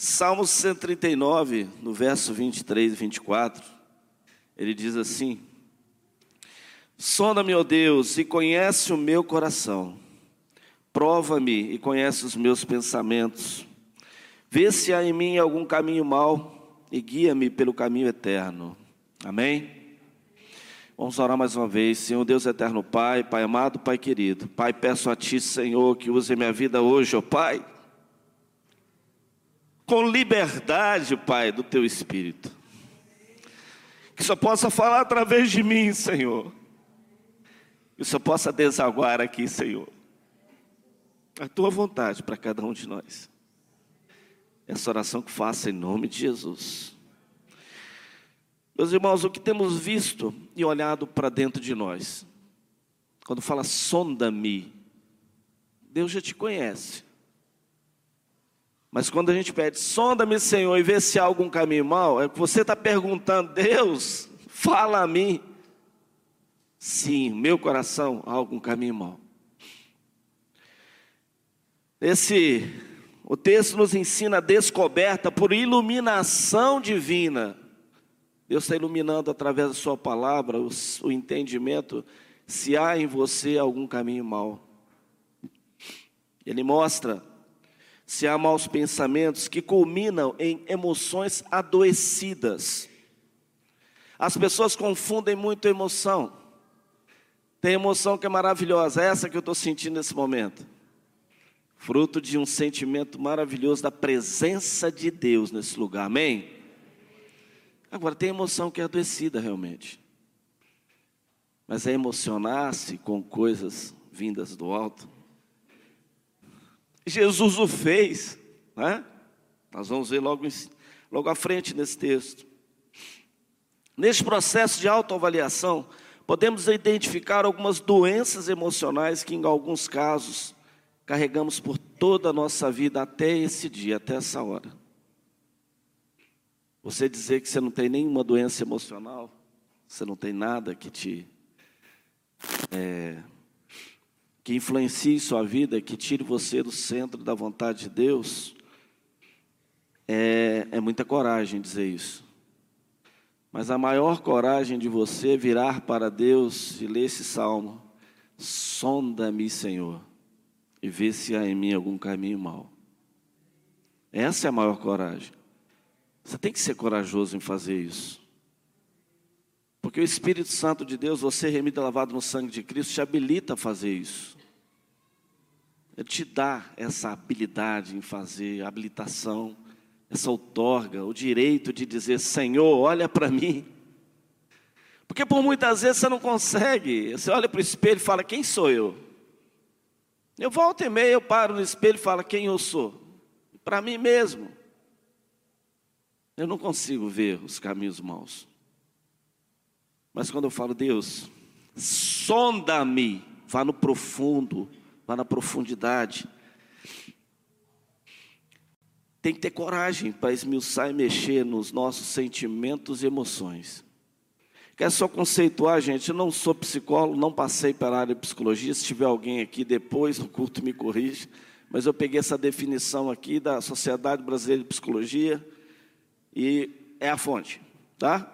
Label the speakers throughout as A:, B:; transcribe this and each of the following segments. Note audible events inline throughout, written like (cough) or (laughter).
A: Salmo 139, no verso 23 e 24, ele diz assim: Sonda-me, ó Deus, e conhece o meu coração. Prova-me e conhece os meus pensamentos. Vê se há em mim algum caminho mau e guia-me pelo caminho eterno. Amém? Vamos orar mais uma vez. Senhor Deus eterno Pai, Pai amado, Pai querido. Pai, peço a Ti, Senhor, que use minha vida hoje, ó Pai com liberdade, Pai, do teu espírito. Que só possa falar através de mim, Senhor. Que só possa desaguar aqui, Senhor. A tua vontade para cada um de nós. Essa oração que faça em nome de Jesus. Meus irmãos, o que temos visto e olhado para dentro de nós, quando fala sonda-me, Deus já te conhece. Mas quando a gente pede, sonda-me, Senhor, e vê se há algum caminho mal, é que você está perguntando, Deus, fala a mim. Sim, meu coração há algum caminho mal. Esse, o texto nos ensina a descoberta por iluminação divina. Deus está iluminando através da Sua palavra o, o entendimento se há em você algum caminho mal. Ele mostra se há maus pensamentos que culminam em emoções adoecidas. As pessoas confundem muito emoção. Tem emoção que é maravilhosa, é essa que eu estou sentindo nesse momento. Fruto de um sentimento maravilhoso da presença de Deus nesse lugar, amém? Agora, tem emoção que é adoecida realmente. Mas é emocionar-se com coisas vindas do alto Jesus o fez, né? Nós vamos ver logo, logo à frente nesse texto. Neste processo de autoavaliação, podemos identificar algumas doenças emocionais que, em alguns casos, carregamos por toda a nossa vida até esse dia, até essa hora. Você dizer que você não tem nenhuma doença emocional, você não tem nada que te é, que influencie sua vida, que tire você do centro da vontade de Deus, é, é muita coragem dizer isso. Mas a maior coragem de você virar para Deus e ler esse salmo: sonda-me, Senhor, e vê se há em mim algum caminho mau. Essa é a maior coragem. Você tem que ser corajoso em fazer isso. Porque o Espírito Santo de Deus, você remido lavado no sangue de Cristo, te habilita a fazer isso. Te dá essa habilidade em fazer, habilitação, essa outorga, o direito de dizer: Senhor, olha para mim. Porque por muitas vezes você não consegue. Você olha para o espelho e fala: Quem sou eu? Eu volto e meio, eu paro no espelho e falo: Quem eu sou? Para mim mesmo. Eu não consigo ver os caminhos maus. Mas quando eu falo, Deus, sonda-me, vá no profundo, vá na profundidade. Tem que ter coragem para esmiuçar e mexer nos nossos sentimentos e emoções. Quer só conceituar, gente? Eu não sou psicólogo, não passei para a área de psicologia. Se tiver alguém aqui depois no culto, me corrija. Mas eu peguei essa definição aqui da Sociedade Brasileira de Psicologia e é a fonte, tá?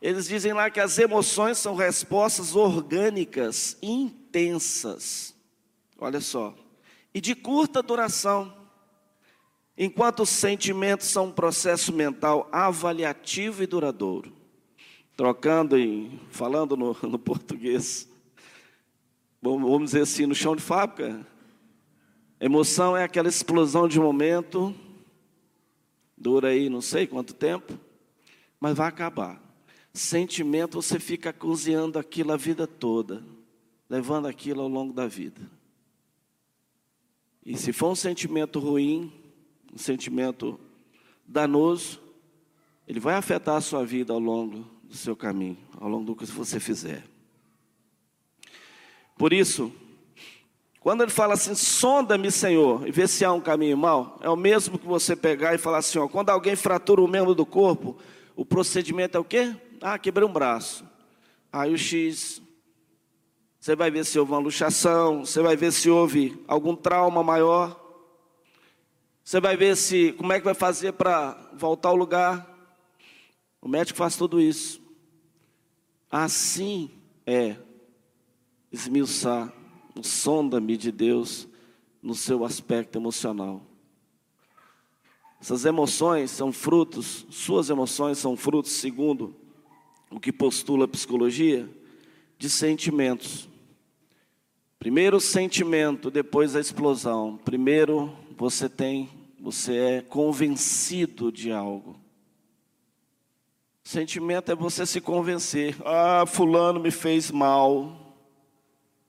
A: Eles dizem lá que as emoções são respostas orgânicas intensas Olha só. E de curta duração. Enquanto os sentimentos são um processo mental avaliativo e duradouro. Trocando e falando no, (laughs) no português, vamos dizer assim, no chão de fábrica. Emoção é aquela explosão de momento, dura aí não sei quanto tempo, mas vai acabar. Sentimento, você fica cozinhando aquilo a vida toda, levando aquilo ao longo da vida. E se for um sentimento ruim, um sentimento danoso, ele vai afetar a sua vida ao longo do seu caminho, ao longo do que você fizer. Por isso, quando ele fala assim, sonda-me, Senhor, e vê se há um caminho mau, é o mesmo que você pegar e falar assim, ó, quando alguém fratura um membro do corpo, o procedimento é o quê? Ah, quebrei um braço. Aí o X, você vai ver se houve uma luxação, você vai ver se houve algum trauma maior. Você vai ver se como é que vai fazer para voltar ao lugar. O médico faz tudo isso. Assim é esmiuçar o sonda-me de Deus no seu aspecto emocional. Essas emoções são frutos, suas emoções são frutos, segundo o que postula a psicologia, de sentimentos. Primeiro o sentimento, depois a explosão. Primeiro você tem, você é convencido de algo. Sentimento é você se convencer. Ah, fulano me fez mal.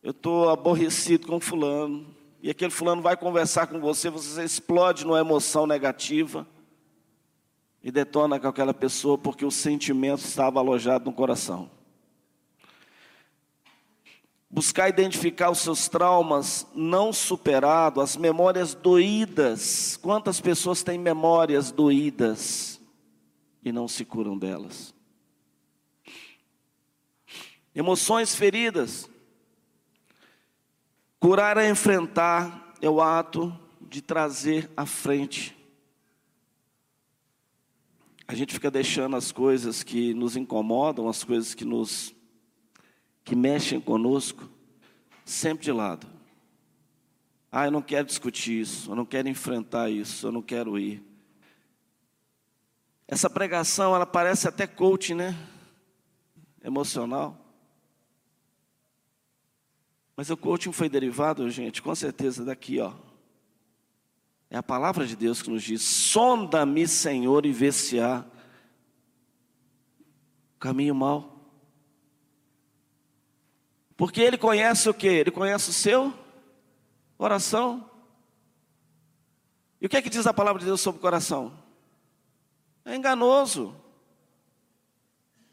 A: Eu estou aborrecido com fulano. E aquele fulano vai conversar com você, você explode numa emoção negativa e detona com aquela pessoa porque o sentimento estava alojado no coração. Buscar identificar os seus traumas não superados, as memórias doídas. Quantas pessoas têm memórias doídas e não se curam delas? Emoções feridas. Curar é enfrentar, é o ato de trazer à frente. A gente fica deixando as coisas que nos incomodam, as coisas que nos que mexem conosco, sempre de lado. Ah, eu não quero discutir isso, eu não quero enfrentar isso, eu não quero ir. Essa pregação, ela parece até coaching, né? Emocional. Mas o coaching foi derivado, gente, com certeza daqui, ó. É a palavra de Deus que nos diz: sonda-me, Senhor, e vê se há caminho mau. Porque ele conhece o que? Ele conhece o seu coração. E o que é que diz a palavra de Deus sobre o coração? É enganoso.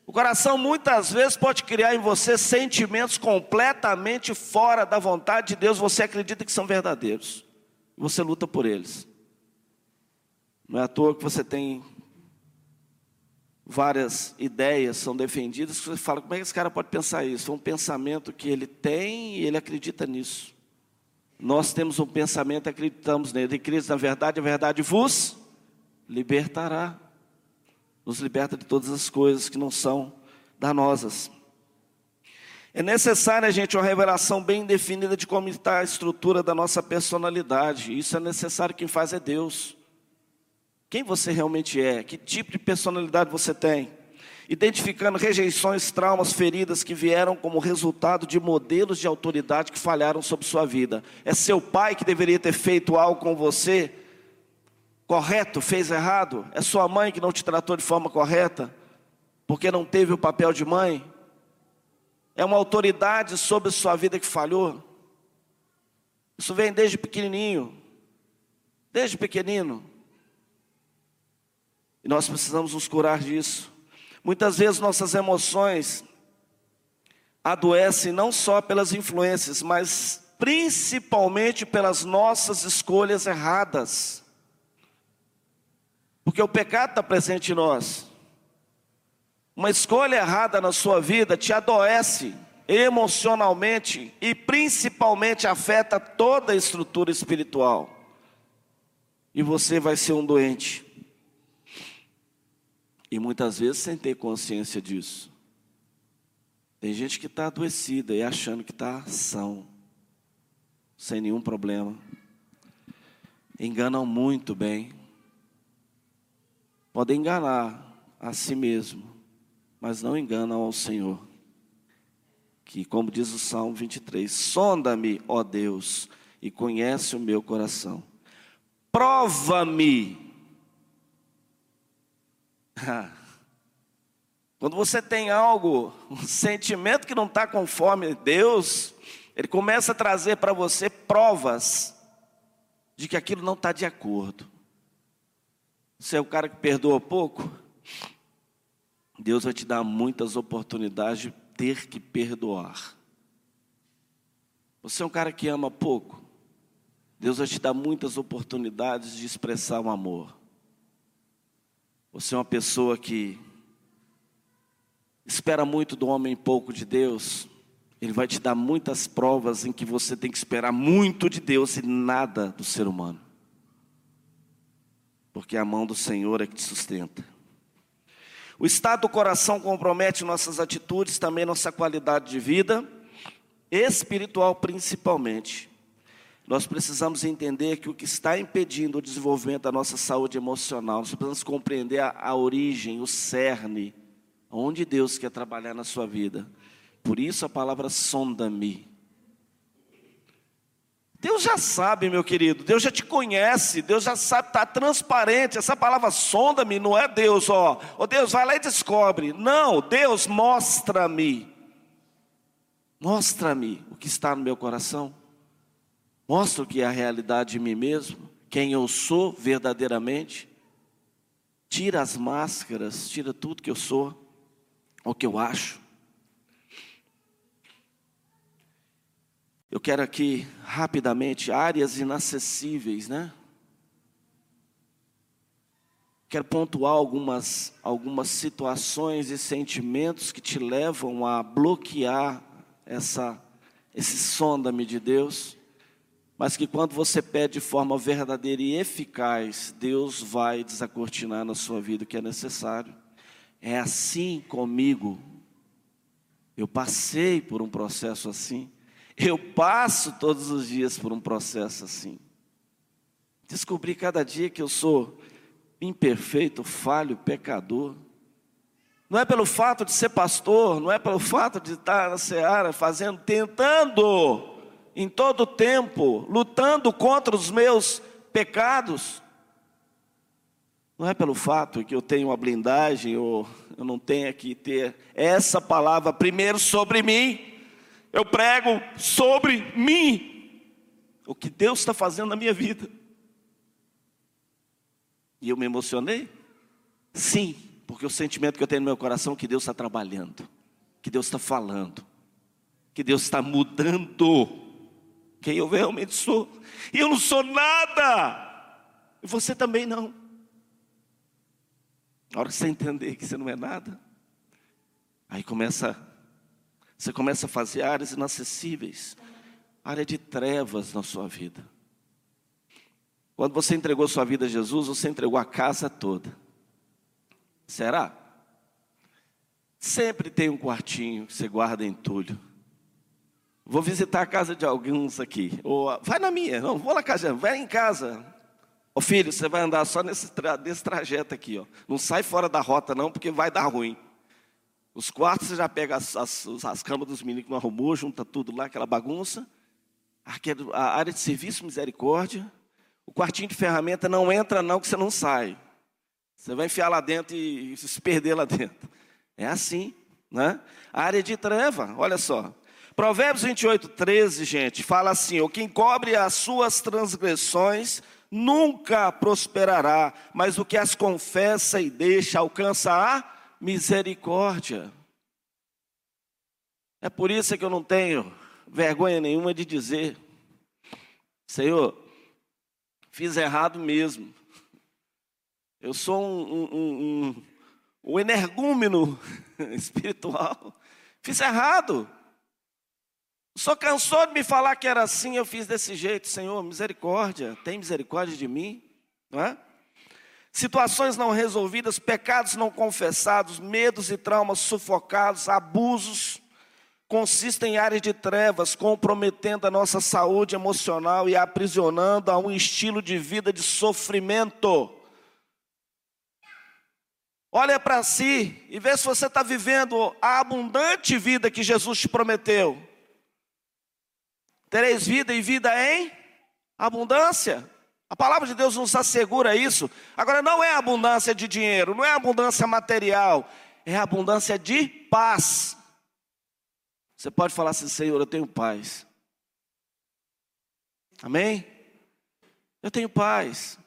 A: O coração muitas vezes pode criar em você sentimentos completamente fora da vontade de Deus, você acredita que são verdadeiros. Você luta por eles. Não é à toa que você tem várias ideias são defendidas, você fala, como é que esse cara pode pensar isso? É um pensamento que ele tem e ele acredita nisso. Nós temos um pensamento e acreditamos nele. E Cristo, na verdade, a verdade vos libertará. Nos liberta de todas as coisas que não são danosas. É necessária, gente, uma revelação bem definida de como está a estrutura da nossa personalidade. Isso é necessário, quem faz é Deus quem você realmente é, que tipo de personalidade você tem, identificando rejeições, traumas, feridas que vieram como resultado de modelos de autoridade que falharam sobre sua vida. É seu pai que deveria ter feito algo com você correto, fez errado? É sua mãe que não te tratou de forma correta, porque não teve o papel de mãe? É uma autoridade sobre sua vida que falhou? Isso vem desde pequenininho, desde pequenino. E nós precisamos nos curar disso. Muitas vezes nossas emoções adoecem não só pelas influências, mas principalmente pelas nossas escolhas erradas. Porque o pecado está presente em nós. Uma escolha errada na sua vida te adoece emocionalmente e principalmente afeta toda a estrutura espiritual. E você vai ser um doente. E muitas vezes sem ter consciência disso. Tem gente que está adoecida e achando que está são, sem nenhum problema. Enganam muito bem. Podem enganar a si mesmo, mas não enganam ao Senhor. Que, como diz o Salmo 23, sonda-me, ó Deus, e conhece o meu coração. Prova-me (laughs) Quando você tem algo, um sentimento que não está conforme Deus, Ele começa a trazer para você provas de que aquilo não está de acordo. Você é o cara que perdoa pouco? Deus vai te dar muitas oportunidades de ter que perdoar. Você é um cara que ama pouco? Deus vai te dar muitas oportunidades de expressar o amor. Você é uma pessoa que espera muito do homem, pouco de Deus. Ele vai te dar muitas provas em que você tem que esperar muito de Deus e nada do ser humano. porque a mão do Senhor é que te sustenta. O estado do coração compromete nossas atitudes, também nossa qualidade de vida, espiritual principalmente. Nós precisamos entender que o que está impedindo o desenvolvimento da nossa saúde emocional, nós precisamos compreender a, a origem, o cerne, onde Deus quer trabalhar na sua vida. Por isso a palavra sonda-me. Deus já sabe, meu querido, Deus já te conhece, Deus já sabe, está transparente. Essa palavra sonda-me não é Deus, ó, ó Deus, vai lá e descobre. Não, Deus mostra-me. Mostra-me o que está no meu coração. Mostra o que é a realidade de mim mesmo, quem eu sou verdadeiramente. Tira as máscaras, tira tudo que eu sou, o que eu acho. Eu quero aqui rapidamente áreas inacessíveis, né? Quero pontuar algumas, algumas situações e sentimentos que te levam a bloquear essa, esse sonda-me de Deus, mas que quando você pede de forma verdadeira e eficaz, Deus vai desacortinar na sua vida o que é necessário. É assim comigo. Eu passei por um processo assim. Eu passo todos os dias por um processo assim. Descobri cada dia que eu sou imperfeito, falho, pecador. Não é pelo fato de ser pastor, não é pelo fato de estar na seara fazendo, tentando em todo tempo, lutando contra os meus pecados. Não é pelo fato que eu tenho uma blindagem ou eu não tenho que ter essa palavra primeiro sobre mim eu prego sobre mim, o que Deus está fazendo na minha vida. E eu me emocionei? Sim, porque o sentimento que eu tenho no meu coração é que Deus está trabalhando, que Deus está falando, que Deus está mudando quem eu realmente sou. E eu não sou nada, e você também não. Na hora que você entender que você não é nada, aí começa você começa a fazer áreas inacessíveis, área de trevas na sua vida. Quando você entregou sua vida a Jesus, você entregou a casa toda. Será? Sempre tem um quartinho que você guarda entulho. Vou visitar a casa de alguns aqui. Ou vai na minha, não, vou na casa, vai em casa. Ô filho, você vai andar só nesse, tra nesse trajeto aqui, ó. Não sai fora da rota, não, porque vai dar ruim. Os quartos você já pega as, as, as camas dos meninos que não arrumou, junta tudo lá, aquela bagunça. A área de serviço, misericórdia. O quartinho de ferramenta não entra não, que você não sai. Você vai enfiar lá dentro e, e se perder lá dentro. É assim, né? A área de treva, olha só. Provérbios 28, 13, gente, fala assim: o quem cobre as suas transgressões nunca prosperará, mas o que as confessa e deixa alcança a misericórdia. É por isso que eu não tenho vergonha nenhuma de dizer: Senhor, fiz errado mesmo. Eu sou um, um, um, um energúmeno (laughs) espiritual. Fiz errado. Senhor cansou de me falar que era assim, eu fiz desse jeito. Senhor, misericórdia, tem misericórdia de mim, não é? Situações não resolvidas, pecados não confessados, medos e traumas sufocados, abusos, consistem em áreas de trevas, comprometendo a nossa saúde emocional e aprisionando a um estilo de vida de sofrimento. Olha para si e vê se você está vivendo a abundante vida que Jesus te prometeu. Tereis vida e vida em abundância. A palavra de Deus nos assegura isso. Agora, não é abundância de dinheiro, não é abundância material, é abundância de paz. Você pode falar assim, Senhor, eu tenho paz. Amém? Eu tenho paz.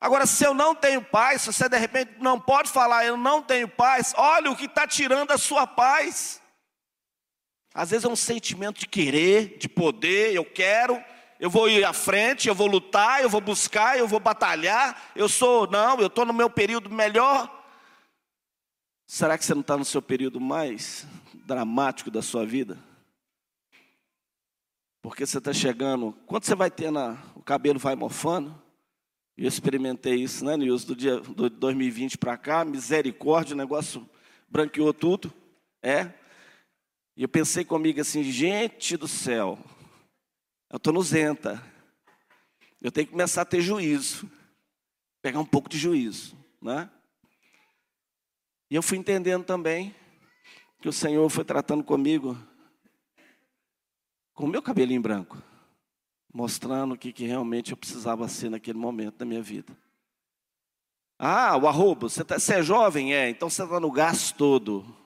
A: Agora, se eu não tenho paz, se você de repente não pode falar, eu não tenho paz, olha o que está tirando a sua paz. Às vezes é um sentimento de querer, de poder, eu quero, eu vou ir à frente, eu vou lutar, eu vou buscar, eu vou batalhar. Eu sou, não, eu estou no meu período melhor. Será que você não está no seu período mais dramático da sua vida? Porque você está chegando, quando você vai ter na, o cabelo vai mofando, Eu experimentei isso, né, Nilson, do dia do 2020 para cá, misericórdia, o negócio branqueou tudo, é. E eu pensei comigo assim, gente do céu, eu estou nozenta. Eu tenho que começar a ter juízo. Pegar um pouco de juízo, né? E eu fui entendendo também que o Senhor foi tratando comigo com o meu cabelinho branco mostrando o que, que realmente eu precisava ser naquele momento da minha vida. Ah, o arrobo, você, tá, você é jovem? É, então você está no gás todo.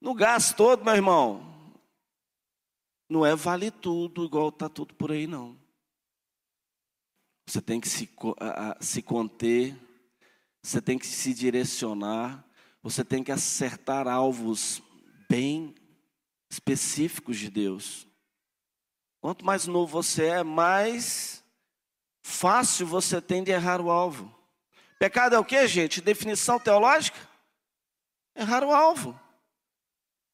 A: No gás todo, meu irmão. Não é vale tudo igual está tudo por aí, não. Você tem que se, se conter, você tem que se direcionar, você tem que acertar alvos bem específicos de Deus. Quanto mais novo você é, mais fácil você tem de errar o alvo. Pecado é o que, gente? Definição teológica? Errar o alvo.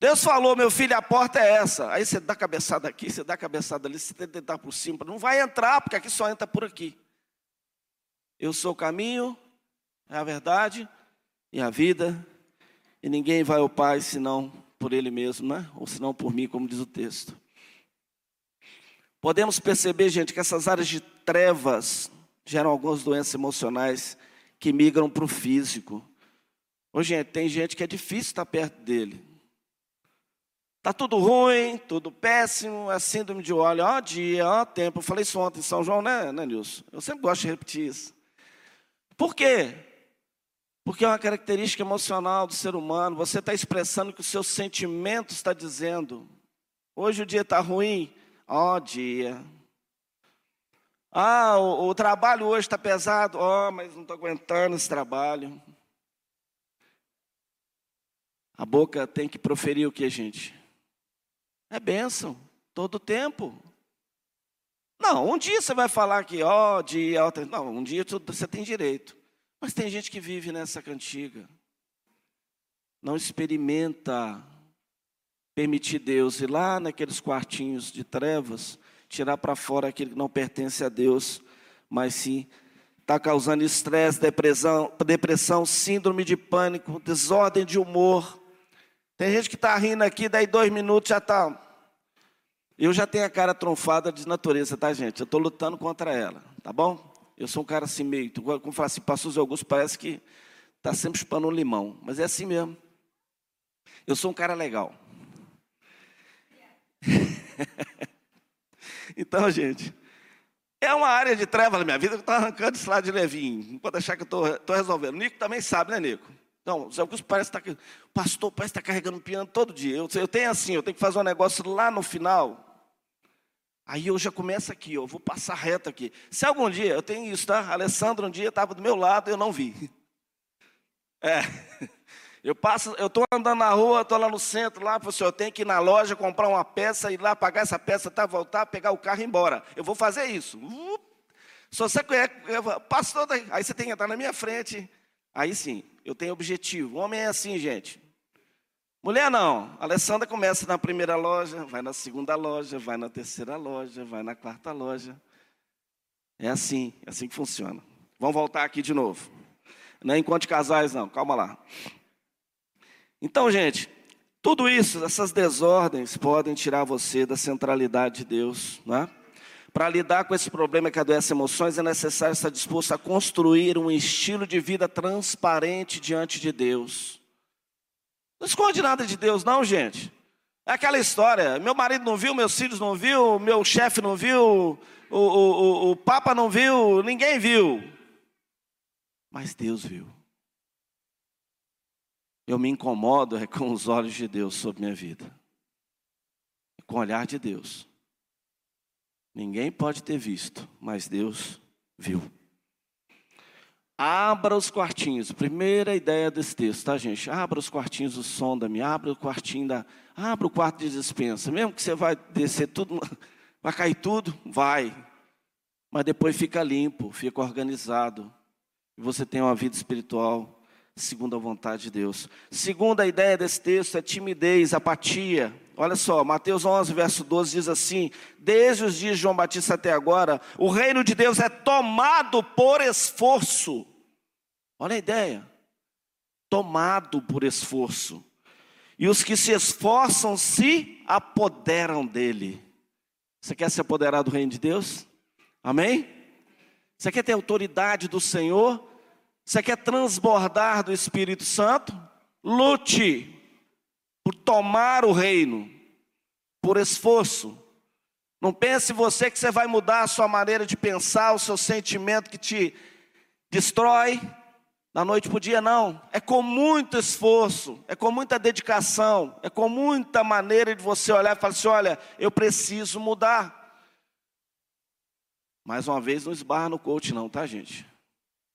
A: Deus falou, meu filho, a porta é essa. Aí você dá cabeçada aqui, você dá cabeçada ali, você tenta entrar por cima. Não vai entrar, porque aqui só entra por aqui. Eu sou o caminho, é a verdade e a vida. E ninguém vai ao Pai senão por Ele mesmo, né? Ou senão por mim, como diz o texto. Podemos perceber, gente, que essas áreas de trevas geram algumas doenças emocionais que migram para o físico. Gente, tem gente que é difícil estar perto dele. Está tudo ruim, tudo péssimo, é síndrome de óleo, ó dia, ó tempo. Eu falei isso ontem em São João, né, né, Nilson? Eu sempre gosto de repetir isso. Por quê? Porque é uma característica emocional do ser humano. Você está expressando o que o seu sentimento está dizendo. Hoje o dia está ruim, Ó dia. Ah, o, o trabalho hoje está pesado. Ó, mas não estou aguentando esse trabalho. A boca tem que proferir o que, gente? É bênção, todo tempo. Não, um dia você vai falar que, ó, oh, dia, não, um dia você tem direito. Mas tem gente que vive nessa cantiga. Não experimenta permitir Deus ir lá naqueles quartinhos de trevas, tirar para fora aquilo que não pertence a Deus, mas sim está causando estresse, depressão, depressão, síndrome de pânico, desordem de humor. Tem gente que está rindo aqui, daí dois minutos já está. Eu já tenho a cara tronfada de natureza, tá, gente? Eu estou lutando contra ela, tá bom? Eu sou um cara assim meio, como fala assim, pastor Augusto parece que está sempre chupando um limão, mas é assim mesmo. Eu sou um cara legal. (laughs) então, gente, é uma área de trevas na minha vida que está arrancando esse lado de levinho. Não pode achar que eu estou resolvendo. O Nico também sabe, né, Nico? Então, Zé Augusto parece está. O pastor parece estar tá carregando um piano todo dia. Eu, eu tenho assim, eu tenho que fazer um negócio lá no final. Aí eu já começo aqui, eu vou passar reto aqui. Se algum dia, eu tenho isso, tá? Alessandro um dia estava do meu lado, eu não vi. (laughs) É. (laughs) Eu passo, eu estou andando na rua, estou lá no centro, lá, professor, eu tenho que ir na loja, comprar uma peça, ir lá, pagar essa peça, tá, voltar, pegar o carro e ir embora. Eu vou fazer isso. Uh, se você conhece, pastor, aí você tem que entrar na minha frente. Aí sim, eu tenho objetivo. O homem é assim, gente. Mulher não. A Alessandra começa na primeira loja, vai na segunda loja, vai na terceira loja, vai na quarta loja. É assim, é assim que funciona. Vamos voltar aqui de novo. Não é enquanto casais, não, calma lá. Então, gente, tudo isso, essas desordens podem tirar você da centralidade de Deus, né? Para lidar com esse problema que adoece emoções, é necessário estar disposto a construir um estilo de vida transparente diante de Deus. Não esconde nada de Deus, não, gente. É aquela história: meu marido não viu, meus filhos não viu, meu chefe não viu, o, o, o, o Papa não viu, ninguém viu. Mas Deus viu. Eu me incomodo é com os olhos de Deus sobre minha vida. Com o olhar de Deus. Ninguém pode ter visto, mas Deus viu. Abra os quartinhos. Primeira ideia desse texto, tá, gente? Abra os quartinhos do sonda-me. Abra o quartinho da. Abra o quarto de dispensa. Mesmo que você vai descer tudo, (laughs) vai cair tudo, vai. Mas depois fica limpo, fica organizado. E você tem uma vida espiritual segundo a vontade de Deus. Segunda ideia desse texto é timidez, apatia. Olha só, Mateus 11, verso 12 diz assim: Desde os dias de João Batista até agora, o reino de Deus é tomado por esforço. Olha a ideia. Tomado por esforço. E os que se esforçam se apoderam dele. Você quer se apoderar do reino de Deus? Amém? Você quer ter autoridade do Senhor? Você quer transbordar do Espírito Santo? Lute por tomar o reino, por esforço. Não pense você que você vai mudar a sua maneira de pensar, o seu sentimento que te destrói da noite para o dia, não. É com muito esforço, é com muita dedicação, é com muita maneira de você olhar e falar assim: olha, eu preciso mudar. Mais uma vez, não esbarra no coach, não, tá, gente?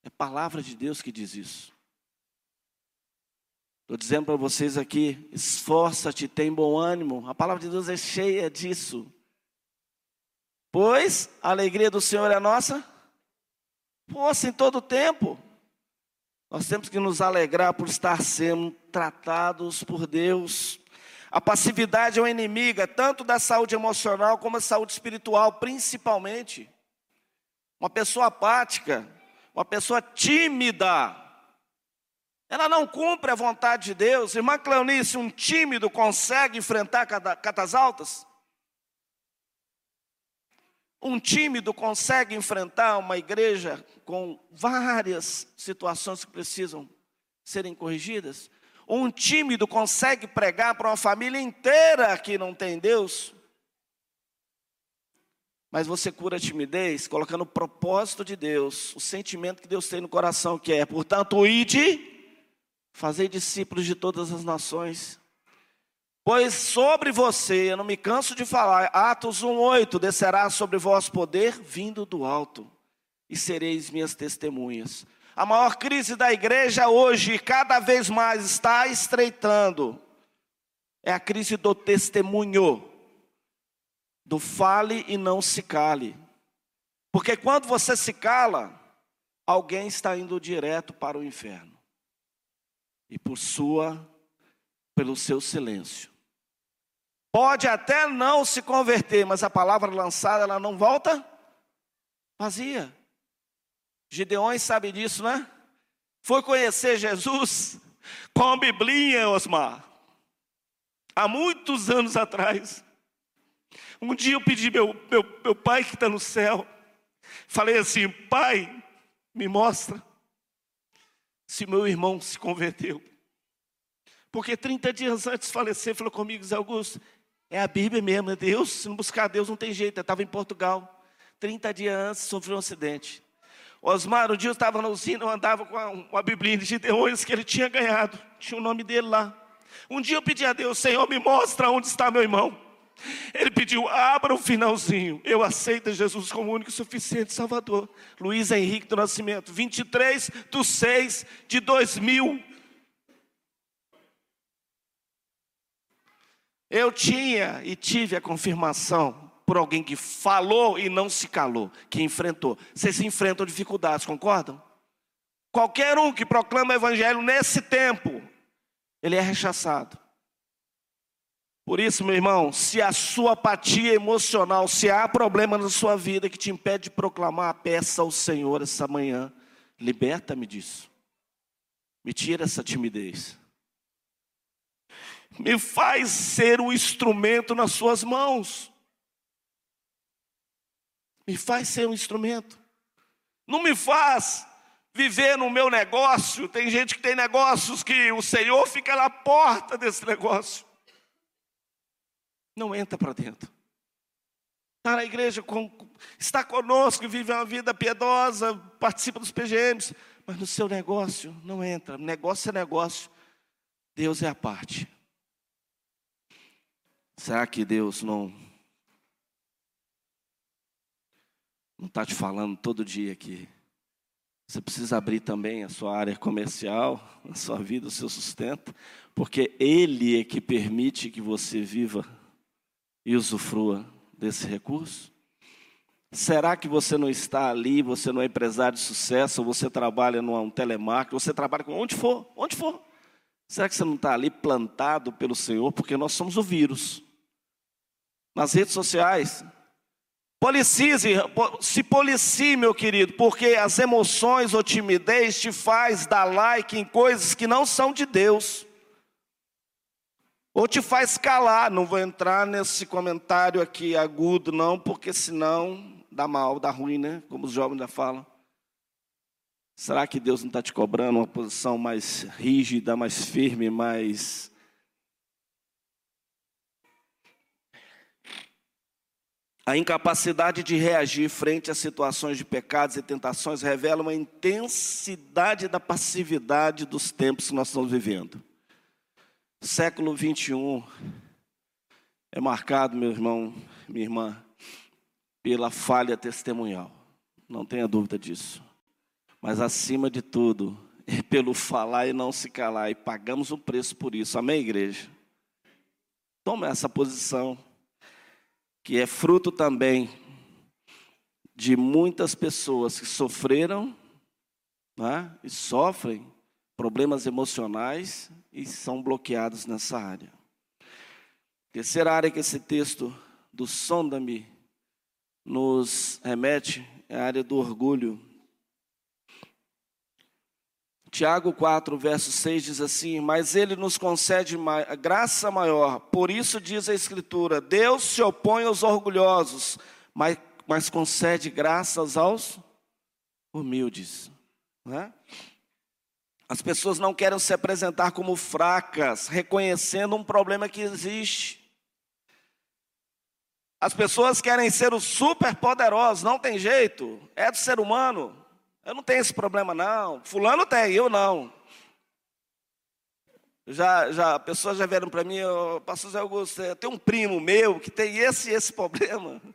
A: É palavra de Deus que diz isso. Estou dizendo para vocês aqui: esforça-te, tem bom ânimo. A palavra de Deus é cheia disso. Pois a alegria do Senhor é nossa força em todo o tempo. Nós temos que nos alegrar por estar sendo tratados por Deus. A passividade é uma inimiga tanto da saúde emocional como da saúde espiritual, principalmente. Uma pessoa apática, uma pessoa tímida, ela não cumpre a vontade de Deus. Irmã Cleonice, um tímido consegue enfrentar catas altas? Um tímido consegue enfrentar uma igreja com várias situações que precisam serem corrigidas? Um tímido consegue pregar para uma família inteira que não tem Deus? Mas você cura a timidez colocando o propósito de Deus, o sentimento que Deus tem no coração, que é, portanto, ide, fazer discípulos de todas as nações. Pois sobre você, eu não me canso de falar, Atos 1,8: descerá sobre vós poder vindo do alto, e sereis minhas testemunhas. A maior crise da igreja hoje, cada vez mais está estreitando, é a crise do testemunho do fale e não se cale. Porque quando você se cala, alguém está indo direto para o inferno. E por sua pelo seu silêncio. Pode até não se converter, mas a palavra lançada ela não volta vazia. Gideões sabe disso, né? Foi conhecer Jesus com a Biblinha, Osmar. Há muitos anos atrás. Um dia eu pedi meu, meu, meu pai que está no céu, falei assim: Pai, me mostra se meu irmão se converteu. Porque 30 dias antes de falecer, falou comigo, Zé Augusto, é a Bíblia mesmo, é Deus. Se não buscar Deus, não tem jeito. Eu estava em Portugal. 30 dias antes, sofreu um acidente. Osmar, um dia eu estava na usina, eu andava com uma Bíblia de Gideões que ele tinha ganhado. Tinha o nome dele lá. Um dia eu pedi a Deus, Senhor, me mostra onde está meu irmão. Ele pediu, abra o finalzinho. Eu aceito Jesus como único e suficiente Salvador. Luiz Henrique do Nascimento, 23 de 6 de 2000. Eu tinha e tive a confirmação por alguém que falou e não se calou, que enfrentou. Vocês enfrentam dificuldades, concordam? Qualquer um que proclama o evangelho nesse tempo, ele é rechaçado. Por isso, meu irmão, se a sua apatia emocional, se há problema na sua vida que te impede de proclamar, peça ao Senhor essa manhã, liberta-me disso. Me tira essa timidez. Me faz ser um instrumento nas suas mãos. Me faz ser um instrumento. Não me faz viver no meu negócio. Tem gente que tem negócios que o Senhor fica na porta desse negócio não entra para dentro. Está na igreja, está conosco, vive uma vida piedosa, participa dos PGMs, mas no seu negócio não entra. Negócio é negócio, Deus é a parte. Será que Deus não não está te falando todo dia que você precisa abrir também a sua área comercial, a sua vida, o seu sustento, porque Ele é que permite que você viva e usufrua desse recurso? Será que você não está ali, você não é empresário de sucesso, ou você trabalha num telemarketing, você trabalha com onde for, onde for. Será que você não está ali plantado pelo Senhor? Porque nós somos o vírus. Nas redes sociais. Policize, se policie, meu querido, porque as emoções ou timidez te faz dar like em coisas que não são de Deus. Ou te faz calar, não vou entrar nesse comentário aqui agudo, não, porque senão dá mal, dá ruim, né? Como os jovens já falam. Será que Deus não está te cobrando uma posição mais rígida, mais firme, mais. A incapacidade de reagir frente a situações de pecados e tentações revela uma intensidade da passividade dos tempos que nós estamos vivendo. Século 21 é marcado, meu irmão, minha irmã, pela falha testemunhal. Não tenha dúvida disso. Mas acima de tudo, é pelo falar e não se calar. E pagamos o preço por isso. Amém, igreja? Toma essa posição, que é fruto também de muitas pessoas que sofreram né, e sofrem problemas emocionais e são bloqueados nessa área. Terceira área que esse texto do Sonda-me nos remete à área do orgulho. Tiago 4, verso 6 diz assim: Mas ele nos concede graça maior, por isso diz a Escritura: Deus se opõe aos orgulhosos, mas, mas concede graças aos humildes. É? As pessoas não querem se apresentar como fracas, reconhecendo um problema que existe. As pessoas querem ser super poderosos, não tem jeito, é do ser humano. Eu não tenho esse problema não. Fulano tem, eu não. Já, já, pessoas já vieram para mim, oh, pastor Zé Augusto, tem um primo meu que tem esse esse problema. (laughs)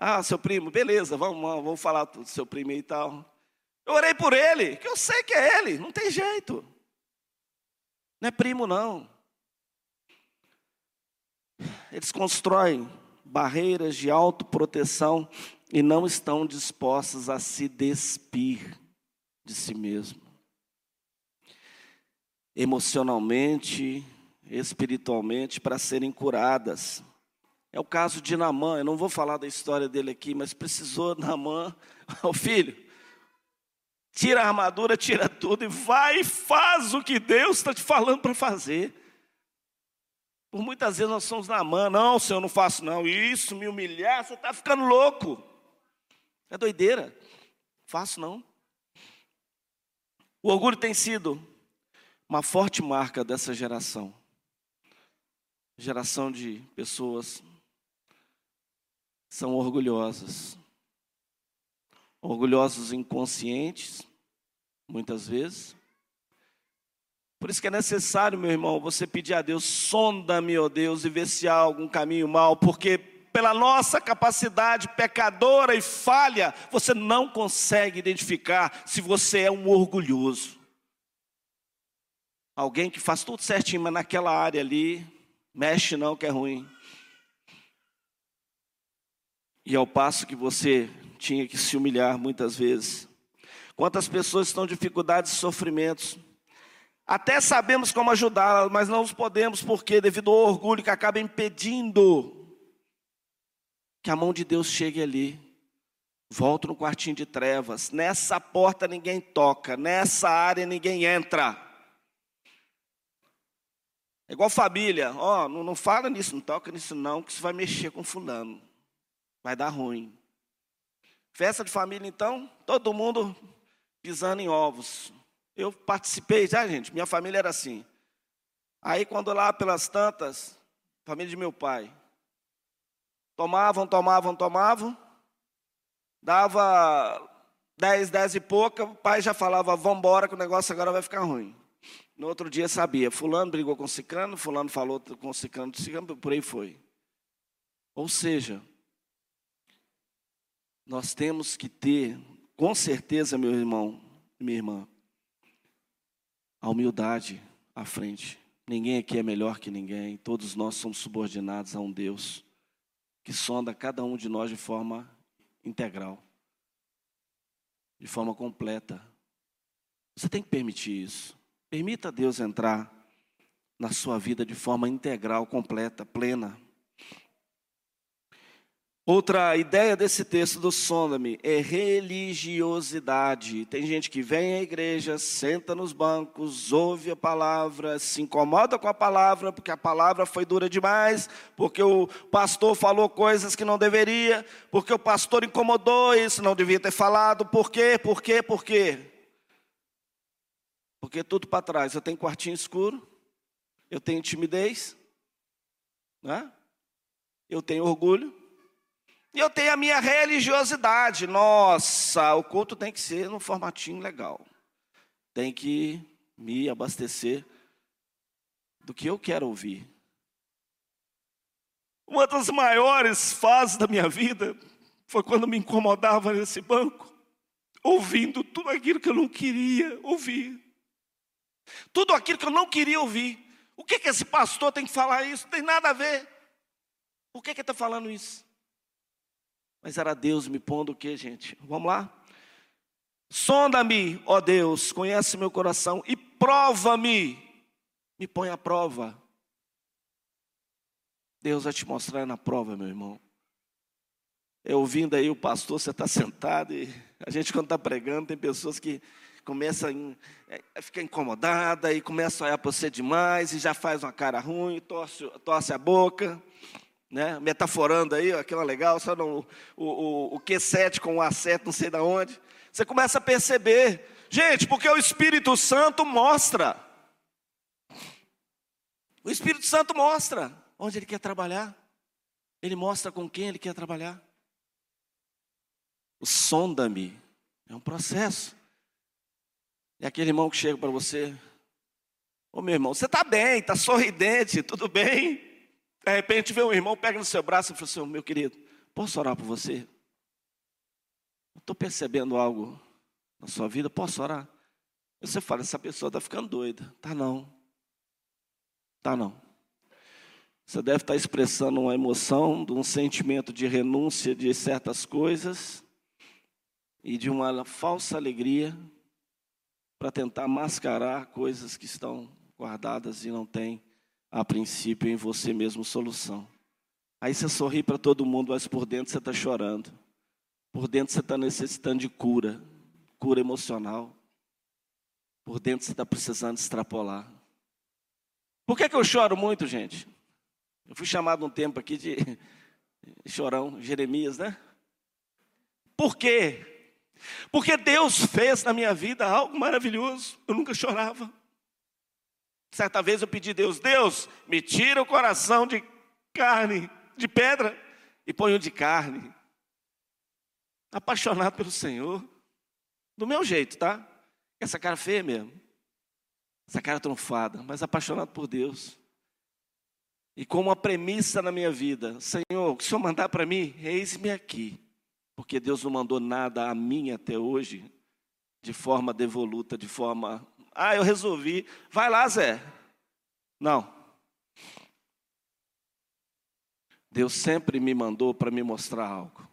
A: Ah, seu primo, beleza, vamos, vamos falar do seu primo e tal. Eu orei por ele, que eu sei que é ele, não tem jeito. Não é primo, não. Eles constroem barreiras de autoproteção e não estão dispostas a se despir de si mesmo. Emocionalmente, espiritualmente, para serem curadas. É o caso de Namã, eu não vou falar da história dele aqui, mas precisou Namã, (laughs) o filho, tira a armadura, tira tudo e vai e faz o que Deus está te falando para fazer. Por muitas vezes nós somos na mão, não, Senhor, não faço não. Isso, me humilhar, você está ficando louco. É doideira. Faço não. O orgulho tem sido uma forte marca dessa geração. Geração de pessoas são orgulhosas. Orgulhosos inconscientes, muitas vezes. Por isso que é necessário, meu irmão, você pedir a Deus, sonda-me, ó oh Deus, e vê se há algum caminho mal, porque pela nossa capacidade pecadora e falha, você não consegue identificar se você é um orgulhoso. Alguém que faz tudo certinho, mas naquela área ali, mexe não, que é ruim. E ao passo que você tinha que se humilhar muitas vezes. Quantas pessoas estão em dificuldades e sofrimentos, até sabemos como ajudá-la, mas não os podemos, porque devido ao orgulho que acaba impedindo que a mão de Deus chegue ali. Volto no quartinho de trevas. Nessa porta ninguém toca, nessa área ninguém entra. É igual família, ó, oh, não, não fala nisso, não toca nisso não, que isso vai mexer com fulano. Vai dar ruim. Festa de família então, todo mundo pisando em ovos. Eu participei, já, gente, minha família era assim. Aí, quando lá pelas tantas, família de meu pai, tomavam, tomavam, tomavam, dava dez, dez e pouca, o pai já falava, vamos embora que o negócio agora vai ficar ruim. No outro dia sabia, fulano brigou com ciclano, fulano falou com ciclano, ciclano, por aí foi. Ou seja, nós temos que ter, com certeza, meu irmão, minha irmã, a humildade à frente. Ninguém aqui é melhor que ninguém, todos nós somos subordinados a um Deus que sonda cada um de nós de forma integral, de forma completa. Você tem que permitir isso. Permita Deus entrar na sua vida de forma integral, completa, plena. Outra ideia desse texto do Sonda-me é religiosidade. Tem gente que vem à igreja, senta nos bancos, ouve a palavra, se incomoda com a palavra, porque a palavra foi dura demais, porque o pastor falou coisas que não deveria, porque o pastor incomodou isso, não devia ter falado. Por quê? Por quê? Por quê? Porque tudo para trás. Eu tenho quartinho escuro, eu tenho timidez, né? eu tenho orgulho. E eu tenho a minha religiosidade. Nossa, o culto tem que ser num formatinho legal. Tem que me abastecer do que eu quero ouvir. Uma das maiores fases da minha vida foi quando me incomodava nesse banco, ouvindo tudo aquilo que eu não queria ouvir. Tudo aquilo que eu não queria ouvir. O que, que esse pastor tem que falar isso? Não tem nada a ver. Por que, que ele está falando isso? Mas era Deus me pondo o que, gente? Vamos lá? Sonda-me, ó Deus, conhece meu coração e prova-me. Me põe à prova. Deus vai te mostrar na prova, meu irmão. Eu ouvindo aí o pastor, você está sentado e a gente quando está pregando, tem pessoas que começam é, a ficar incomodada e começam a olhar para você demais e já faz uma cara ruim, torce, torce a boca né? metaforando aí, aquela legal, só no, o, o, o Q7 com o A7, não sei de onde. Você começa a perceber, gente, porque o Espírito Santo mostra. O Espírito Santo mostra onde ele quer trabalhar. Ele mostra com quem ele quer trabalhar. O sonda-me é um processo. É aquele irmão que chega para você, ô meu irmão, você está bem, está sorridente, tudo bem? De repente vê um irmão, pega no seu braço e fala assim, meu querido, posso orar por você? Estou percebendo algo na sua vida, posso orar? Você fala, essa pessoa está ficando doida. Tá não. Tá não. Você deve estar expressando uma emoção, um sentimento de renúncia de certas coisas e de uma falsa alegria para tentar mascarar coisas que estão guardadas e não têm a princípio em você mesmo solução. Aí você sorri para todo mundo, mas por dentro você está chorando. Por dentro você está necessitando de cura, cura emocional. Por dentro você está precisando extrapolar. Por que, que eu choro muito, gente? Eu fui chamado um tempo aqui de (laughs) chorão, Jeremias, né? Por quê? Porque Deus fez na minha vida algo maravilhoso. Eu nunca chorava. Certa vez eu pedi a Deus, Deus, me tira o coração de carne, de pedra, e põe o de carne. Apaixonado pelo Senhor. Do meu jeito, tá? Essa cara feia mesmo. Essa cara trunfada, mas apaixonado por Deus. E com uma premissa na minha vida, Senhor, o que o Senhor mandar para mim, eis-me aqui. Porque Deus não mandou nada a mim até hoje de forma devoluta, de forma ah, eu resolvi. Vai lá, Zé. Não. Deus sempre me mandou para me mostrar algo.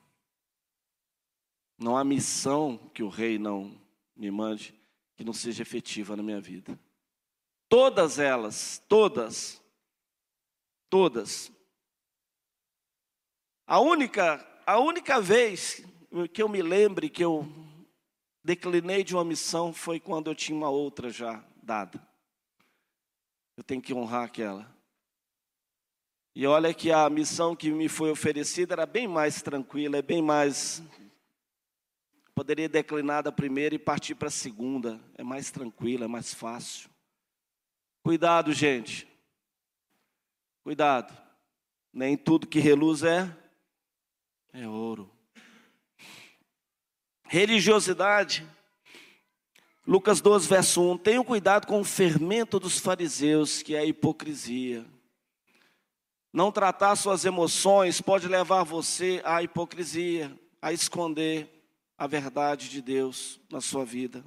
A: Não há missão que o rei não me mande que não seja efetiva na minha vida. Todas elas, todas, todas. A única, a única vez que eu me lembre que eu declinei de uma missão foi quando eu tinha uma outra já dada. Eu tenho que honrar aquela. E olha que a missão que me foi oferecida era bem mais tranquila, é bem mais. Poderia declinar da primeira e partir para a segunda. É mais tranquila, é mais fácil. Cuidado, gente. Cuidado. Nem tudo que reluz é, é ouro. Religiosidade. Lucas 12, verso 1. Tenham cuidado com o fermento dos fariseus, que é a hipocrisia. Não tratar suas emoções pode levar você à hipocrisia, a esconder a verdade de Deus na sua vida.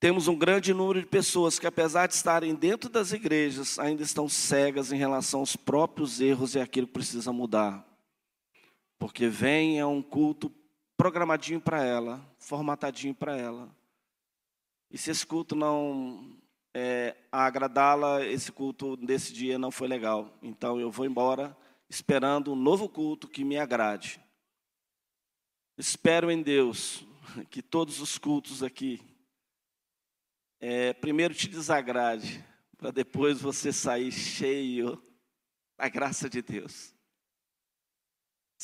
A: Temos um grande número de pessoas que, apesar de estarem dentro das igrejas, ainda estão cegas em relação aos próprios erros e aquilo que precisa mudar. Porque vem é um culto programadinho para ela, formatadinho para ela. E se esse culto não é, agradá-la, esse culto desse dia não foi legal. Então eu vou embora esperando um novo culto que me agrade. Espero em Deus (laughs) que todos os cultos aqui, é, primeiro te desagrade, para depois você sair cheio da graça de Deus.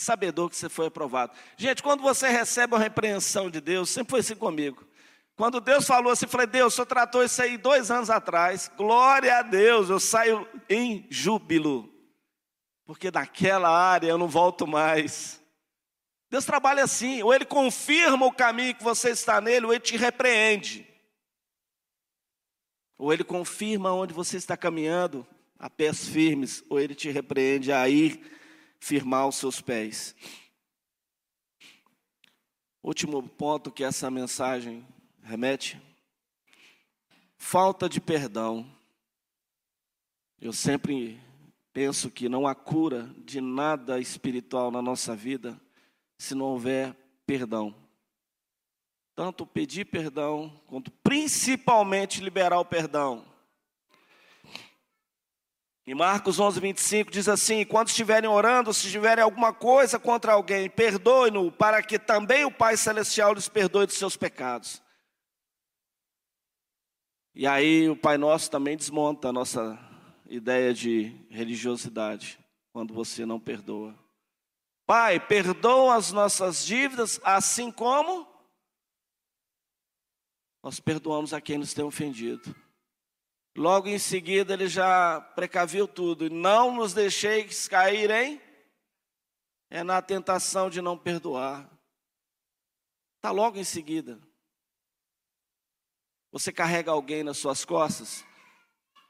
A: Sabedor que você foi aprovado. Gente, quando você recebe a repreensão de Deus, sempre foi assim comigo. Quando Deus falou assim, falei, Deus, o senhor tratou isso aí dois anos atrás. Glória a Deus, eu saio em júbilo. Porque naquela área eu não volto mais. Deus trabalha assim, ou Ele confirma o caminho que você está nele, ou Ele te repreende. Ou Ele confirma onde você está caminhando a pés firmes, ou Ele te repreende a ir firmar os seus pés. Último ponto que essa mensagem remete: falta de perdão. Eu sempre penso que não há cura de nada espiritual na nossa vida se não houver perdão. Tanto pedir perdão, quanto principalmente liberar o perdão. Em Marcos 11, 25 diz assim: Quando estiverem orando, se tiverem alguma coisa contra alguém, perdoe-no, para que também o Pai Celestial lhes perdoe dos seus pecados. E aí o Pai Nosso também desmonta a nossa ideia de religiosidade, quando você não perdoa. Pai, perdoa as nossas dívidas, assim como nós perdoamos a quem nos tem ofendido. Logo em seguida, ele já precaviu tudo. Não nos deixeis cair em é na tentação de não perdoar. Está logo em seguida. Você carrega alguém nas suas costas.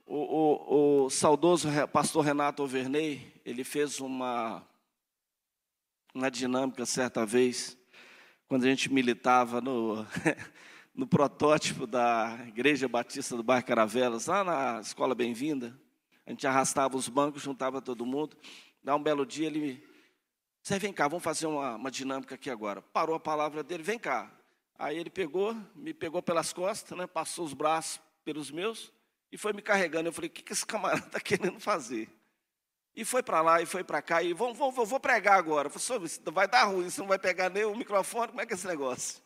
A: O, o, o saudoso pastor Renato Overney, ele fez uma uma dinâmica certa vez, quando a gente militava no, (laughs) no protótipo da Igreja Batista do Bairro Caravelas, lá na Escola Bem-vinda. A gente arrastava os bancos, juntava todo mundo. Dá um belo dia, ele me. Você vem cá, vamos fazer uma, uma dinâmica aqui agora. Parou a palavra dele, vem cá. Aí ele pegou, me pegou pelas costas, né, passou os braços pelos meus e foi me carregando. Eu falei, o que, que esse camarada está querendo fazer? E foi para lá e foi para cá, e vou, vou, vou pregar agora. Eu falei, vai dar ruim, você não vai pegar nem o microfone, como é que é esse negócio?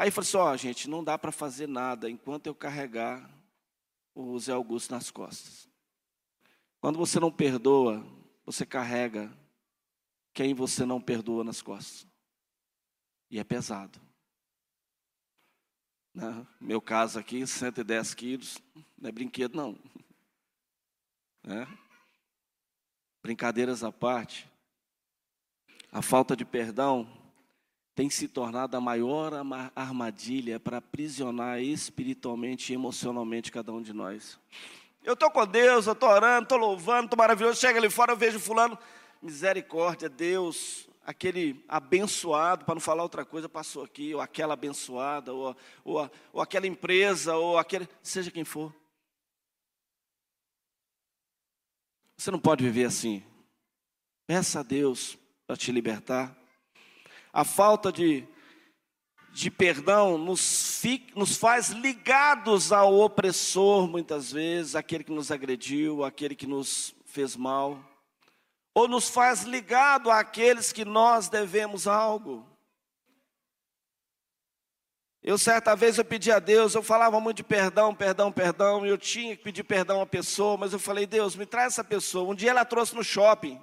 A: Aí falei assim, ó, oh, gente, não dá para fazer nada enquanto eu carregar o Zé Augusto nas costas. Quando você não perdoa, você carrega quem você não perdoa nas costas. E é pesado. Né? Meu caso aqui, 110 quilos, não é brinquedo não. (laughs) Né? Brincadeiras à parte, a falta de perdão tem se tornado a maior armadilha para aprisionar espiritualmente e emocionalmente cada um de nós. Eu estou com Deus, eu estou orando, estou louvando, estou maravilhoso. Chega ali fora, eu vejo fulano, misericórdia, Deus, aquele abençoado, para não falar outra coisa, passou aqui, ou aquela abençoada, ou, ou, ou aquela empresa, ou aquele, seja quem for. Você não pode viver assim. Peça a Deus para te libertar. A falta de, de perdão nos, nos faz ligados ao opressor, muitas vezes, aquele que nos agrediu, aquele que nos fez mal. Ou nos faz ligado àqueles que nós devemos algo. Eu certa vez eu pedi a Deus, eu falava muito de perdão, perdão, perdão, e eu tinha que pedir perdão a pessoa, mas eu falei, Deus, me traz essa pessoa. Um dia ela trouxe no shopping.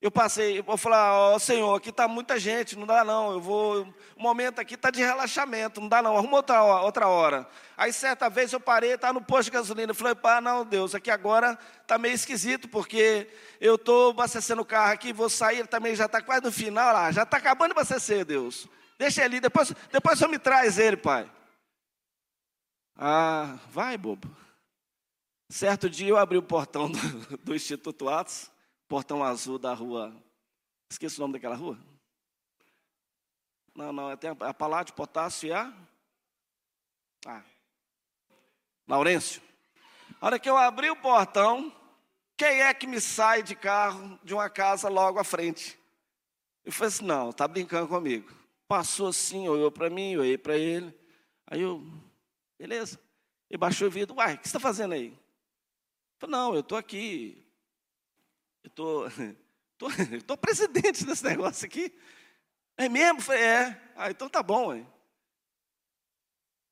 A: Eu passei, eu vou falar, ó oh, Senhor, aqui está muita gente, não dá não. Eu vou, o momento aqui está de relaxamento, não dá não. Arruma outra, outra hora. Aí certa vez eu parei, estava no posto de gasolina, eu falei, pá, não, Deus, aqui agora está meio esquisito, porque eu estou abastecendo o carro aqui, vou sair, também já está quase no final lá, já está acabando de abastecer, Deus. Deixa ele, depois, depois só me traz ele, pai. Ah, vai, bobo. Certo dia eu abri o portão (laughs) do, do Instituto Atos, portão azul da rua. Esqueci o nome daquela rua? Não, não, tem a, Palácio Potássio e a. Ah. Laurêncio. A hora que eu abri o portão, quem é que me sai de carro de uma casa logo à frente? Ele falou assim: não, está brincando comigo. Passou assim, olhou para mim, eu olhei para ele. Aí eu, beleza. Ele baixou o vidro, uai, o que você está fazendo aí? Eu falei, não, eu estou aqui. Eu tô, (laughs) tô, tô presidente desse negócio aqui. É mesmo? Falei, é. Ah, então tá bom, hein?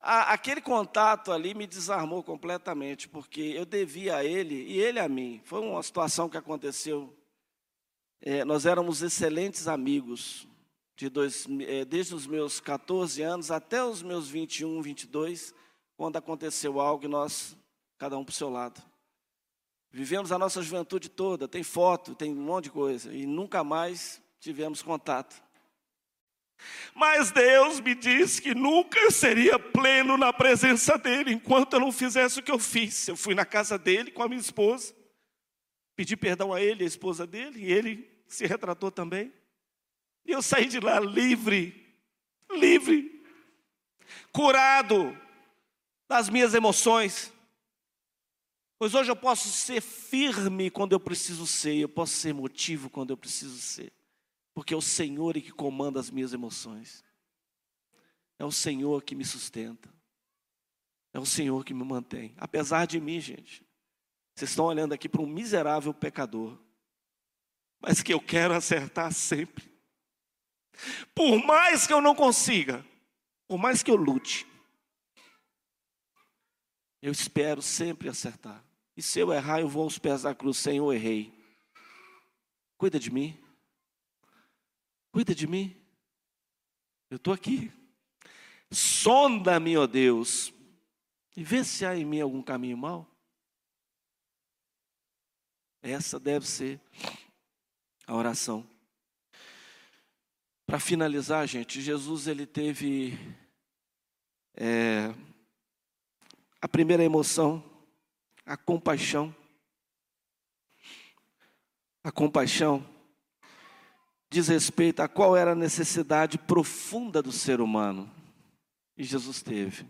A: aquele contato ali me desarmou completamente, porque eu devia a ele e ele a mim. Foi uma situação que aconteceu. É, nós éramos excelentes amigos, de dois, é, desde os meus 14 anos até os meus 21, 22, quando aconteceu algo e nós, cada um para o seu lado. Vivemos a nossa juventude toda, tem foto, tem um monte de coisa, e nunca mais tivemos contato. Mas Deus me disse que nunca seria pleno na presença dele enquanto eu não fizesse o que eu fiz. Eu fui na casa dele com a minha esposa, pedi perdão a ele, a esposa dele, e ele se retratou também. E eu saí de lá livre, livre, curado das minhas emoções. Pois hoje eu posso ser firme quando eu preciso ser, eu posso ser motivo quando eu preciso ser porque é o Senhor que comanda as minhas emoções. É o Senhor que me sustenta. É o Senhor que me mantém. Apesar de mim, gente. Vocês estão olhando aqui para um miserável pecador. Mas que eu quero acertar sempre. Por mais que eu não consiga, por mais que eu lute, eu espero sempre acertar. E se eu errar, eu vou aos pés da cruz, Senhor, errei. Cuida de mim. Cuida de mim. Eu estou aqui. Sonda-me, ó Deus, e vê se há em mim algum caminho mau. Essa deve ser a oração. Para finalizar, gente, Jesus ele teve é, a primeira emoção, a compaixão. A compaixão diz respeito a qual era a necessidade profunda do ser humano. E Jesus teve.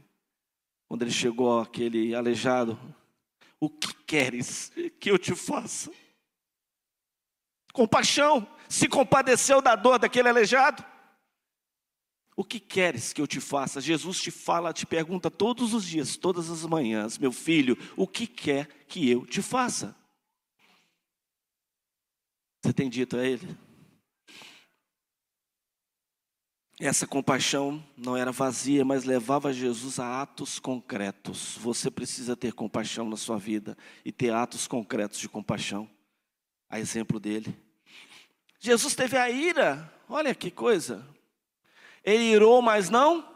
A: Quando ele chegou àquele aleijado, o que queres que eu te faça? Compaixão, se compadeceu da dor daquele aleijado. O que queres que eu te faça? Jesus te fala, te pergunta todos os dias, todas as manhãs, meu filho, o que quer que eu te faça? Você tem dito a ele? Essa compaixão não era vazia, mas levava Jesus a atos concretos. Você precisa ter compaixão na sua vida e ter atos concretos de compaixão. A exemplo dele. Jesus teve a ira, olha que coisa. Ele irou, mas não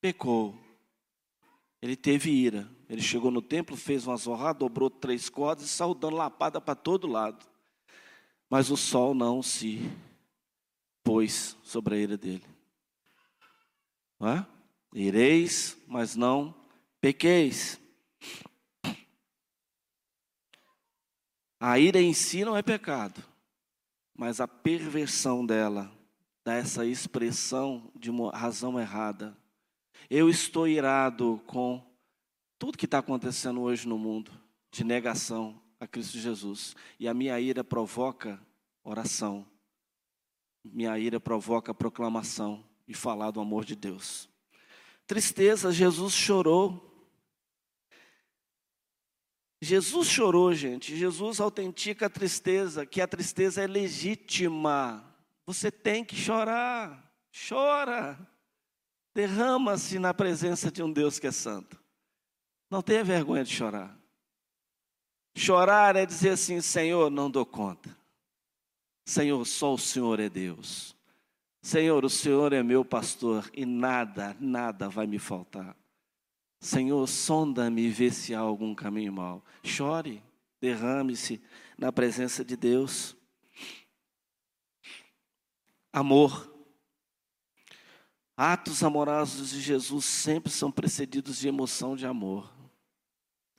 A: pecou. Ele teve ira. Ele chegou no templo, fez uma zorrada, dobrou três cordas e saiu dando lapada para todo lado. Mas o sol não se pôs sobre a ira dele. Não é? Ireis, mas não pequeis. A ira em si não é pecado, mas a perversão dela essa expressão de uma razão errada. Eu estou irado com tudo que está acontecendo hoje no mundo, de negação a Cristo Jesus. E a minha ira provoca oração minha ira provoca proclamação e falar do amor de Deus. Tristeza, Jesus chorou. Jesus chorou, gente. Jesus autentica a tristeza, que a tristeza é legítima. Você tem que chorar. Chora. Derrama-se na presença de um Deus que é santo. Não tenha vergonha de chorar. Chorar é dizer assim: Senhor, não dou conta. Senhor, só o Senhor é Deus. Senhor, o Senhor é meu pastor e nada, nada vai me faltar. Senhor, sonda-me e vê se há algum caminho mau. Chore, derrame-se na presença de Deus. Amor. Atos amorosos de Jesus sempre são precedidos de emoção de amor.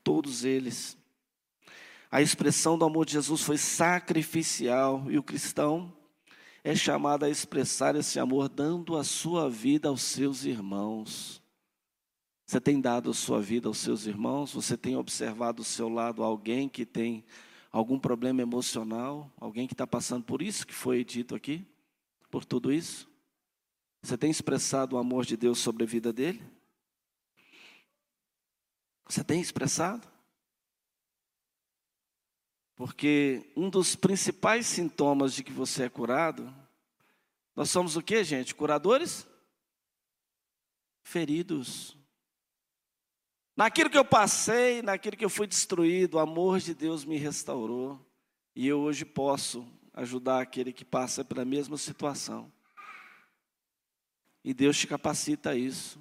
A: Todos eles. A expressão do amor de Jesus foi sacrificial e o cristão é chamado a expressar esse amor dando a sua vida aos seus irmãos. Você tem dado a sua vida aos seus irmãos? Você tem observado ao seu lado alguém que tem algum problema emocional, alguém que está passando por isso que foi dito aqui, por tudo isso? Você tem expressado o amor de Deus sobre a vida dele? Você tem expressado? Porque um dos principais sintomas de que você é curado, nós somos o que, gente? Curadores? Feridos. Naquilo que eu passei, naquilo que eu fui destruído, o amor de Deus me restaurou. E eu hoje posso ajudar aquele que passa pela mesma situação. E Deus te capacita a isso.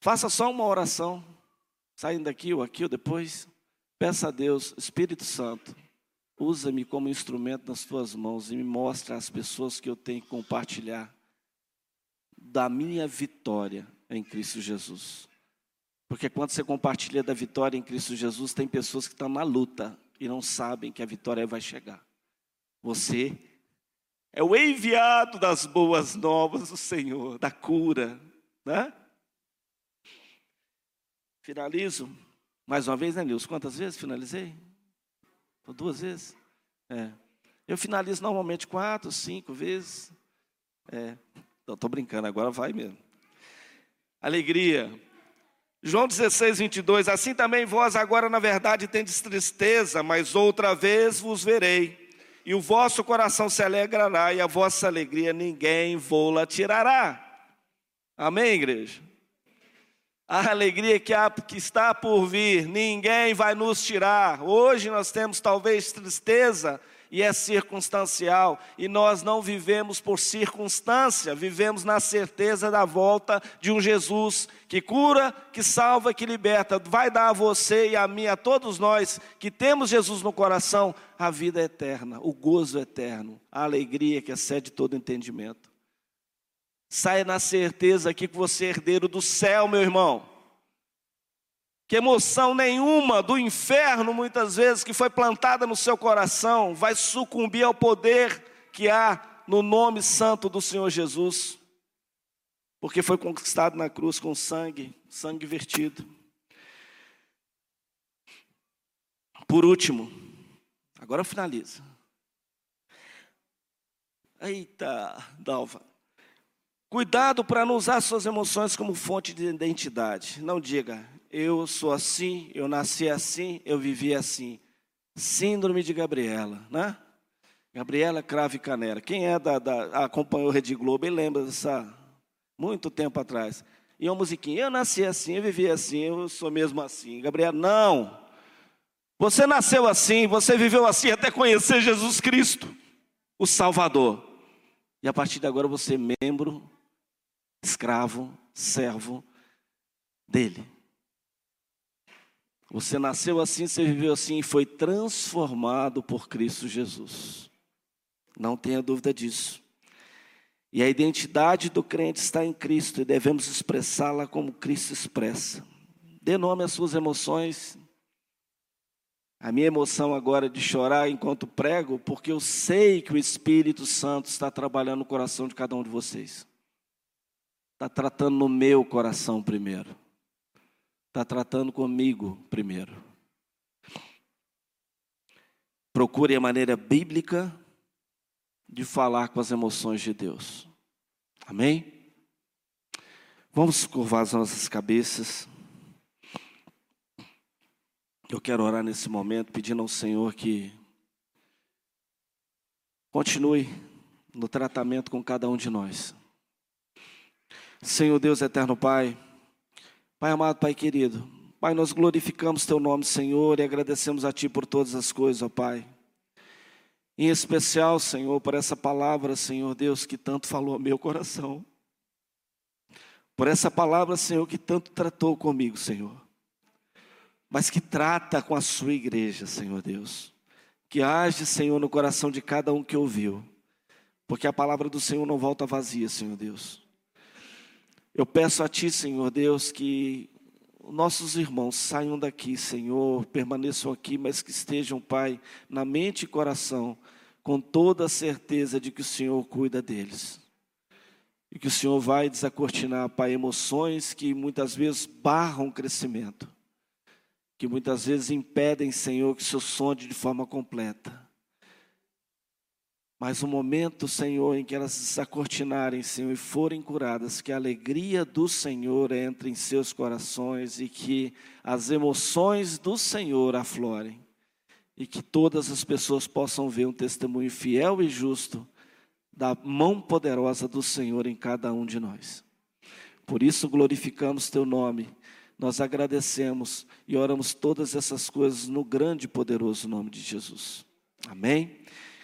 A: Faça só uma oração, saindo daqui ou aqui ou depois. Peça a Deus, Espírito Santo, usa-me como instrumento nas tuas mãos e me mostra as pessoas que eu tenho que compartilhar da minha vitória em Cristo Jesus. Porque quando você compartilha da vitória em Cristo Jesus, tem pessoas que estão na luta e não sabem que a vitória vai chegar. Você é o enviado das boas novas do Senhor, da cura, né? Finalizo mais uma vez, né, Nilson? Quantas vezes finalizei? Duas vezes? É. Eu finalizo normalmente quatro, cinco vezes. É. Estou brincando, agora vai mesmo. Alegria. João 16, 22. Assim também vós agora, na verdade, tendes tristeza, mas outra vez vos verei. E o vosso coração se alegrará, e a vossa alegria ninguém vô-la tirará. Amém, igreja? a alegria que, há, que está por vir, ninguém vai nos tirar. Hoje nós temos talvez tristeza e é circunstancial, e nós não vivemos por circunstância, vivemos na certeza da volta de um Jesus que cura, que salva, que liberta. Vai dar a você e a mim, a todos nós que temos Jesus no coração, a vida eterna, o gozo eterno, a alegria que excede todo entendimento. Saia na certeza aqui que você é herdeiro do céu, meu irmão. Que emoção nenhuma do inferno, muitas vezes, que foi plantada no seu coração, vai sucumbir ao poder que há no nome santo do Senhor Jesus. Porque foi conquistado na cruz com sangue, sangue vertido. Por último, agora finaliza. Eita, Dalva. Cuidado para não usar suas emoções como fonte de identidade. Não diga, eu sou assim, eu nasci assim, eu vivi assim. Síndrome de Gabriela, né? Gabriela Crave Canera. Quem é da, da acompanhou Rede Globo e lembra dessa muito tempo atrás. E uma musiquinha, eu nasci assim, eu vivi assim, eu sou mesmo assim. Gabriela, não. Você nasceu assim, você viveu assim até conhecer Jesus Cristo, o Salvador. E a partir de agora você é membro escravo, servo dele. Você nasceu assim, você viveu assim e foi transformado por Cristo Jesus. Não tenha dúvida disso. E a identidade do crente está em Cristo e devemos expressá-la como Cristo expressa. Dê nome às suas emoções. A minha emoção agora é de chorar enquanto prego, porque eu sei que o Espírito Santo está trabalhando no coração de cada um de vocês. Está tratando no meu coração primeiro. Está tratando comigo primeiro. Procure a maneira bíblica de falar com as emoções de Deus. Amém? Vamos curvar as nossas cabeças. Eu quero orar nesse momento, pedindo ao Senhor que continue no tratamento com cada um de nós. Senhor Deus eterno Pai, Pai amado, Pai querido, Pai, nós glorificamos Teu nome, Senhor, e agradecemos a Ti por todas as coisas, ó Pai. Em especial, Senhor, por essa palavra, Senhor Deus, que tanto falou ao meu coração. Por essa palavra, Senhor, que tanto tratou comigo, Senhor. Mas que trata com a Sua igreja, Senhor Deus. Que age, Senhor, no coração de cada um que ouviu. Porque a palavra do Senhor não volta vazia, Senhor Deus. Eu peço a Ti, Senhor Deus, que nossos irmãos saiam daqui, Senhor, permaneçam aqui, mas que estejam, Pai, na mente e coração, com toda a certeza de que o Senhor cuida deles. E que o Senhor vai desacortinar, Pai, emoções que muitas vezes barram o crescimento. que muitas vezes impedem, Senhor, que o Senhor sonde de forma completa. Mas o momento, Senhor, em que elas se acortinarem, Senhor, e forem curadas, que a alegria do Senhor entre em seus corações e que as emoções do Senhor aflorem. E que todas as pessoas possam ver um testemunho fiel e justo da mão poderosa do Senhor em cada um de nós. Por isso glorificamos teu nome, nós agradecemos e oramos todas essas coisas no grande e poderoso nome de Jesus. Amém.